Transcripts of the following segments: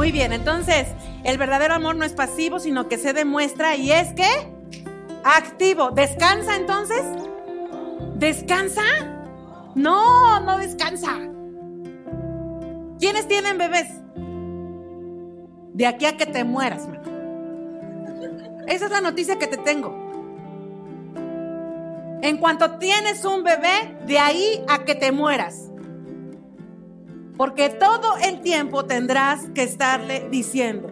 Muy bien, entonces, el verdadero amor no es pasivo, sino que se demuestra y es que activo. ¿Descansa entonces? ¿Descansa? No, no descansa. ¿Quiénes tienen bebés? De aquí a que te mueras, man. Esa es la noticia que te tengo. En cuanto tienes un bebé, de ahí a que te mueras. Porque todo el tiempo tendrás que estarle diciendo.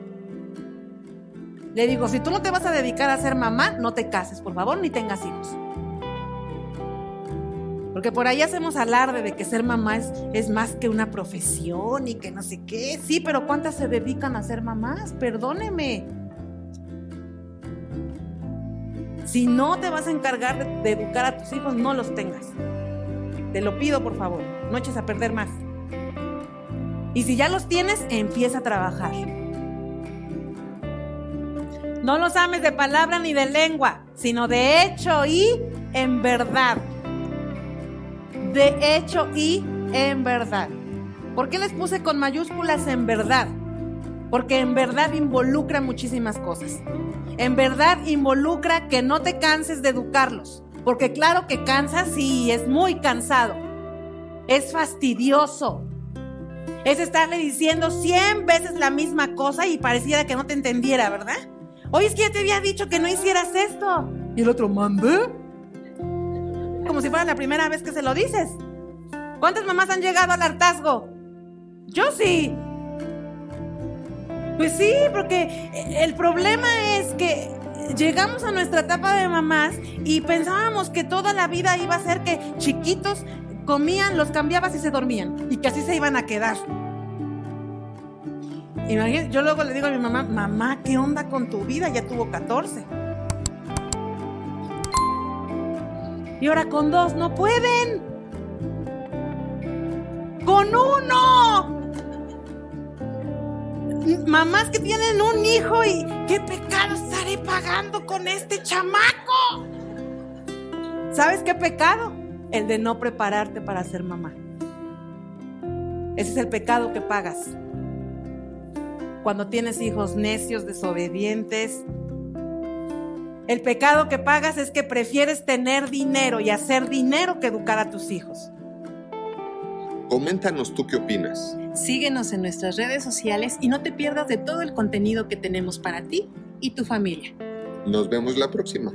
Le digo, si tú no te vas a dedicar a ser mamá, no te cases, por favor, ni tengas hijos. Porque por ahí hacemos alarde de que ser mamá es, más que una profesión y que no sé qué. Sí, pero ¿cuántas se dedican a ser mamás? Perdóneme. Si no te vas a encargar de, de educar a tus hijos, no los tengas. Te lo pido, por favor. No eches a perder más. Y si ya los tienes, empieza a trabajar. No los ames de palabra ni de lengua, sino de hecho y en verdad de hecho y en verdad. ¿Por qué les puse con mayúsculas en verdad? Porque en verdad involucra muchísimas cosas. En verdad involucra que no te canses de educarlos. Porque claro que cansa, sí, es muy cansado. Es fastidioso. Es estarle diciendo cien veces la misma cosa y pareciera que no te entendiera, ¿verdad? Oye, es que ya te había dicho que no hicieras esto. Y el otro, ¿mande? como si fuera la primera vez que se lo dices. ¿Cuántas mamás han llegado al hartazgo? Yo sí. Pues sí, porque el problema es que llegamos a nuestra etapa de mamás y pensábamos que toda la vida iba a ser que chiquitos comían, los cambiabas y se dormían y que así se iban a quedar. yo luego le digo a mi mamá, mamá, ¿qué onda con tu vida? Ya tuvo 14. Y ahora con dos no pueden. Con uno. Mamás que tienen un hijo y qué pecado estaré pagando con este chamaco. ¿Sabes qué pecado? El de no prepararte para ser mamá. Ese es el pecado que pagas. Cuando tienes hijos necios, desobedientes, el pecado que pagas es que prefieres tener dinero y hacer dinero que educar a tus hijos. Coméntanos tú qué opinas. Síguenos en nuestras redes sociales y no te pierdas de todo el contenido que tenemos para ti y tu familia. Nos vemos la próxima.